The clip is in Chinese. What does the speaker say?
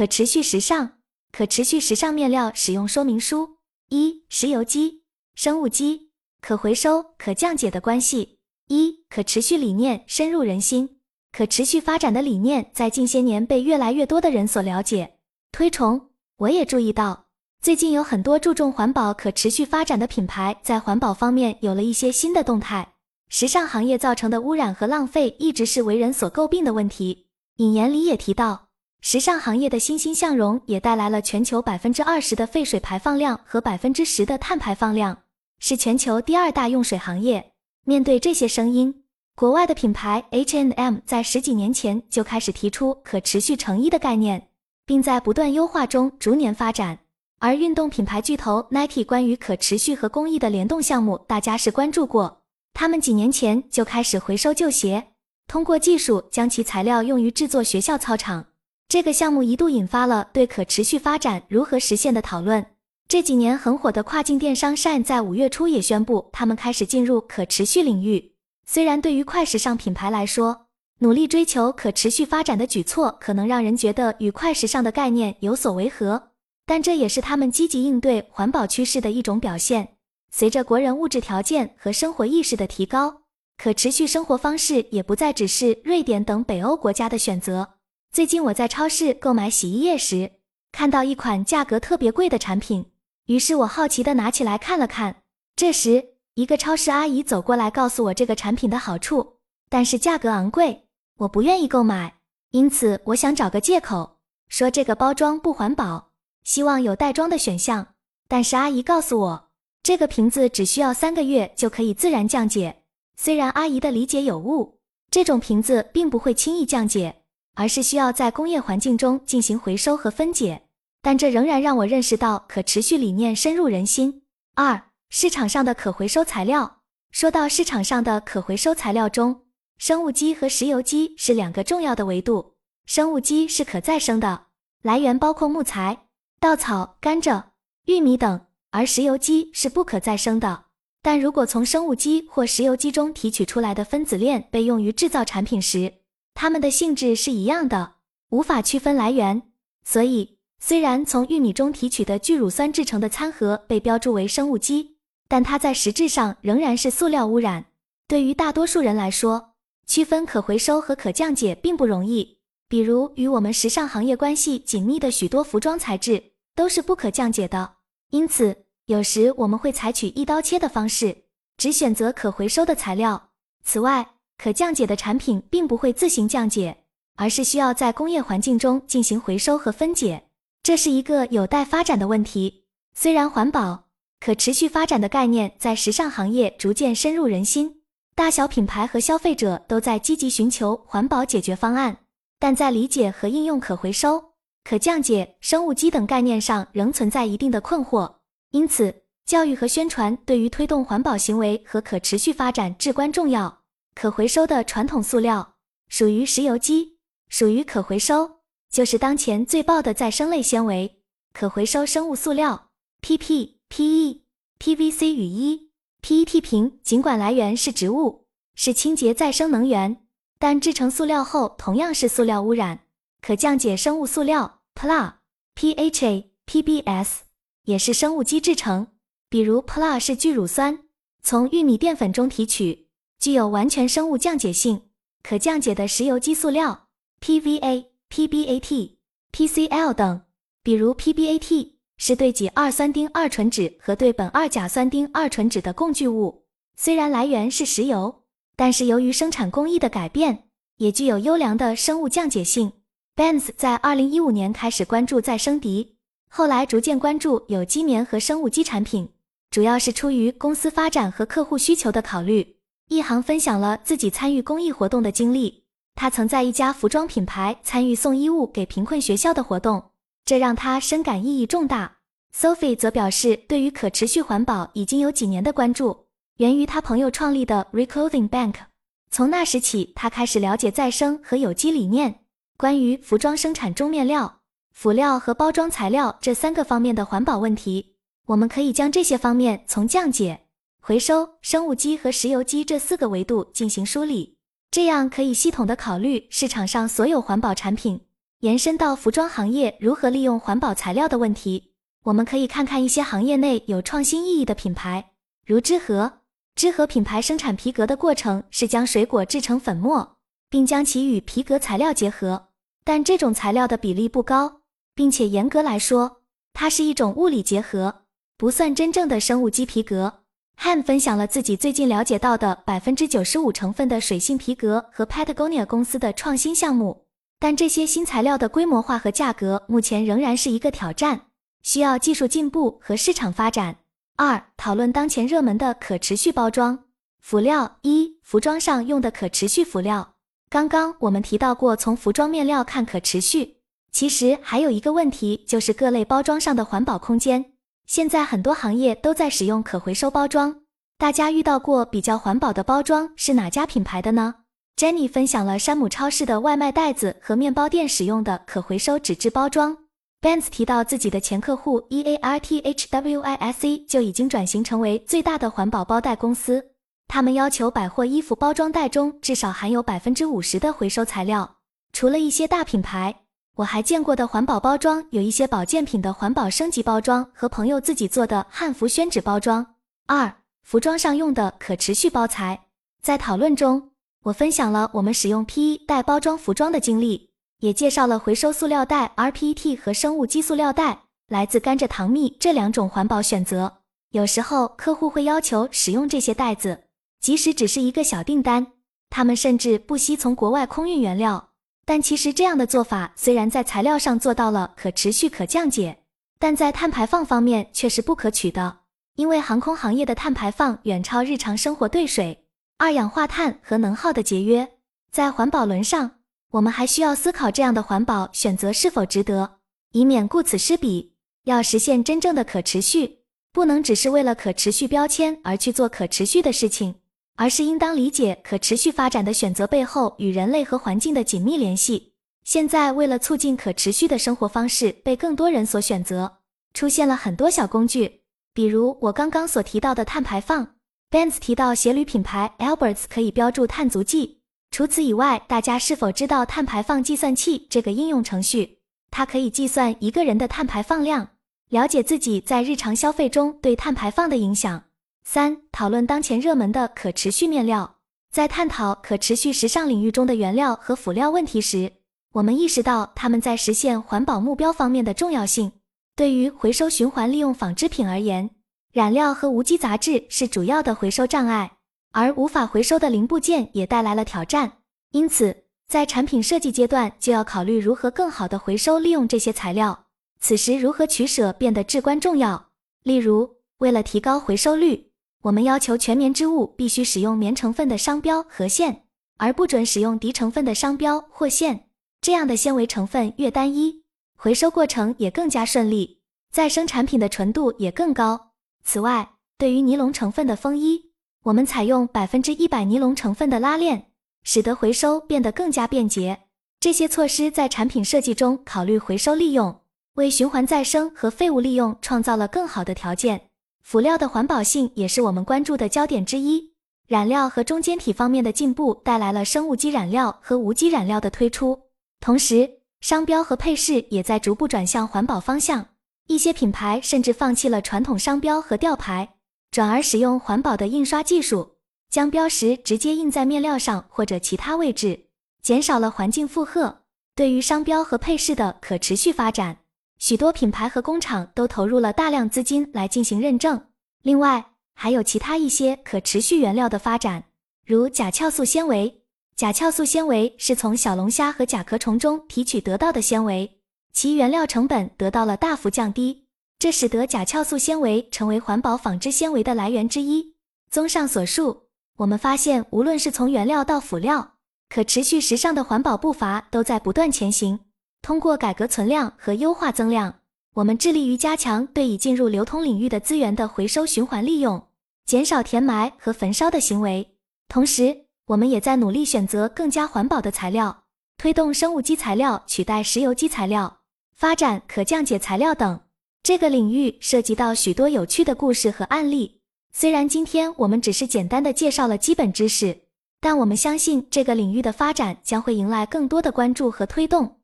可持续时尚，可持续时尚面料使用说明书：一、石油基、生物基、可回收、可降解的关系。一、可持续理念深入人心，可持续发展的理念在近些年被越来越多的人所了解、推崇。我也注意到，最近有很多注重环保、可持续发展的品牌在环保方面有了一些新的动态。时尚行业造成的污染和浪费一直是为人所诟病的问题。引言里也提到。时尚行业的欣欣向荣也带来了全球百分之二十的废水排放量和百分之十的碳排放量，是全球第二大用水行业。面对这些声音，国外的品牌 hnm 在十几年前就开始提出可持续成衣的概念，并在不断优化中逐年发展。而运动品牌巨头 Nike 关于可持续和公益的联动项目，大家是关注过。他们几年前就开始回收旧鞋，通过技术将其材料用于制作学校操场。这个项目一度引发了对可持续发展如何实现的讨论。这几年很火的跨境电商 Shine 在五月初也宣布，他们开始进入可持续领域。虽然对于快时尚品牌来说，努力追求可持续发展的举措可能让人觉得与快时尚的概念有所违和，但这也是他们积极应对环保趋势的一种表现。随着国人物质条件和生活意识的提高，可持续生活方式也不再只是瑞典等北欧国家的选择。最近我在超市购买洗衣液时，看到一款价格特别贵的产品，于是我好奇的拿起来看了看。这时，一个超市阿姨走过来告诉我这个产品的好处，但是价格昂贵，我不愿意购买。因此，我想找个借口说这个包装不环保，希望有袋装的选项。但是阿姨告诉我，这个瓶子只需要三个月就可以自然降解。虽然阿姨的理解有误，这种瓶子并不会轻易降解。而是需要在工业环境中进行回收和分解，但这仍然让我认识到可持续理念深入人心。二、市场上的可回收材料。说到市场上的可回收材料中，生物基和石油基是两个重要的维度。生物基是可再生的，来源包括木材、稻草、甘蔗、玉米等；而石油基是不可再生的。但如果从生物基或石油基中提取出来的分子链被用于制造产品时，它们的性质是一样的，无法区分来源。所以，虽然从玉米中提取的聚乳酸制成的餐盒被标注为生物基，但它在实质上仍然是塑料污染。对于大多数人来说，区分可回收和可降解并不容易。比如，与我们时尚行业关系紧密的许多服装材质都是不可降解的。因此，有时我们会采取一刀切的方式，只选择可回收的材料。此外，可降解的产品并不会自行降解，而是需要在工业环境中进行回收和分解，这是一个有待发展的问题。虽然环保、可持续发展的概念在时尚行业逐渐深入人心，大小品牌和消费者都在积极寻求环保解决方案，但在理解和应用可回收、可降解、生物基等概念上仍存在一定的困惑。因此，教育和宣传对于推动环保行为和可持续发展至关重要。可回收的传统塑料属于石油基，属于可回收就是当前最爆的再生类纤维。可回收生物塑料 PP、PE、PVC 雨衣、PET 瓶，尽管来源是植物，是清洁再生能源，但制成塑料后同样是塑料污染。可降解生物塑料 PLA、PHA、PBS 也是生物基制成，比如 PLA 是聚乳酸，从玉米淀粉中提取。具有完全生物降解性、可降解的石油基塑料 PVA、PBAT、PCL 等，比如 PBAT 是对己二酸丁二醇酯和对苯二甲酸丁二醇酯的共聚物。虽然来源是石油，但是由于生产工艺的改变，也具有优良的生物降解性。Benz 在二零一五年开始关注再生涤，后来逐渐关注有机棉和生物基产品，主要是出于公司发展和客户需求的考虑。一行分享了自己参与公益活动的经历。他曾在一家服装品牌参与送衣物给贫困学校的活动，这让他深感意义重大。Sophie 则表示，对于可持续环保已经有几年的关注，源于他朋友创立的 Reclothing Bank。从那时起，他开始了解再生和有机理念。关于服装生产中面料、辅料和包装材料这三个方面的环保问题，我们可以将这些方面从降解。回收、生物基和石油基这四个维度进行梳理，这样可以系统的考虑市场上所有环保产品。延伸到服装行业如何利用环保材料的问题，我们可以看看一些行业内有创新意义的品牌，如知和。知和品牌生产皮革的过程是将水果制成粉末，并将其与皮革材料结合，但这种材料的比例不高，并且严格来说，它是一种物理结合，不算真正的生物基皮革。Han 分享了自己最近了解到的百分之九十五成分的水性皮革和 Patagonia 公司的创新项目，但这些新材料的规模化和价格目前仍然是一个挑战，需要技术进步和市场发展。二、讨论当前热门的可持续包装辅料。一、服装上用的可持续辅料。刚刚我们提到过，从服装面料看可持续，其实还有一个问题，就是各类包装上的环保空间。现在很多行业都在使用可回收包装，大家遇到过比较环保的包装是哪家品牌的呢？Jenny 分享了山姆超市的外卖袋子和面包店使用的可回收纸质包装。Benz 提到自己的前客户 E A R T H W I S E 就已经转型成为最大的环保包袋公司。他们要求百货衣服包装袋中至少含有百分之五十的回收材料。除了一些大品牌，我还见过的环保包装有一些保健品的环保升级包装和朋友自己做的汉服宣纸包装。二、服装上用的可持续包材。在讨论中，我分享了我们使用 PE 袋包装服装的经历。也介绍了回收塑料袋 rPET 和生物基塑料袋，来自甘蔗糖蜜这两种环保选择。有时候客户会要求使用这些袋子，即使只是一个小订单，他们甚至不惜从国外空运原料。但其实这样的做法虽然在材料上做到了可持续可降解，但在碳排放方面却是不可取的，因为航空行业的碳排放远超日常生活对水、二氧化碳和能耗的节约。在环保轮上。我们还需要思考这样的环保选择是否值得，以免顾此失彼。要实现真正的可持续，不能只是为了可持续标签而去做可持续的事情，而是应当理解可持续发展的选择背后与人类和环境的紧密联系。现在，为了促进可持续的生活方式被更多人所选择，出现了很多小工具，比如我刚刚所提到的碳排放。Benz 提到鞋履品牌 Alberts 可以标注碳足迹。除此以外，大家是否知道碳排放计算器这个应用程序？它可以计算一个人的碳排放量，了解自己在日常消费中对碳排放的影响。三、讨论当前热门的可持续面料。在探讨可持续时尚领域中的原料和辅料问题时，我们意识到它们在实现环保目标方面的重要性。对于回收循环利用纺织品而言，染料和无机杂质是主要的回收障碍。而无法回收的零部件也带来了挑战，因此在产品设计阶段就要考虑如何更好的回收利用这些材料。此时如何取舍变得至关重要。例如，为了提高回收率，我们要求全棉织物必须使用棉成分的商标和线，而不准使用涤成分的商标或线。这样的纤维成分越单一，回收过程也更加顺利，再生产品的纯度也更高。此外，对于尼龙成分的风衣。我们采用百分之一百尼龙成分的拉链，使得回收变得更加便捷。这些措施在产品设计中考虑回收利用，为循环再生和废物利用创造了更好的条件。辅料的环保性也是我们关注的焦点之一。染料和中间体方面的进步带来了生物基染料和无机染料的推出，同时商标和配饰也在逐步转向环保方向。一些品牌甚至放弃了传统商标和吊牌。转而使用环保的印刷技术，将标识直接印在面料上或者其他位置，减少了环境负荷。对于商标和配饰的可持续发展，许多品牌和工厂都投入了大量资金来进行认证。另外，还有其他一些可持续原料的发展，如甲壳素纤维。甲壳素纤维是从小龙虾和甲壳虫中提取得到的纤维，其原料成本得到了大幅降低。这使得甲壳素纤维成为环保纺织纤维的来源之一。综上所述，我们发现，无论是从原料到辅料，可持续时尚的环保步伐都在不断前行。通过改革存量和优化增量，我们致力于加强对已进入流通领域的资源的回收循环利用，减少填埋和焚烧的行为。同时，我们也在努力选择更加环保的材料，推动生物基材料取代石油基材料，发展可降解材料等。这个领域涉及到许多有趣的故事和案例。虽然今天我们只是简单的介绍了基本知识，但我们相信这个领域的发展将会迎来更多的关注和推动。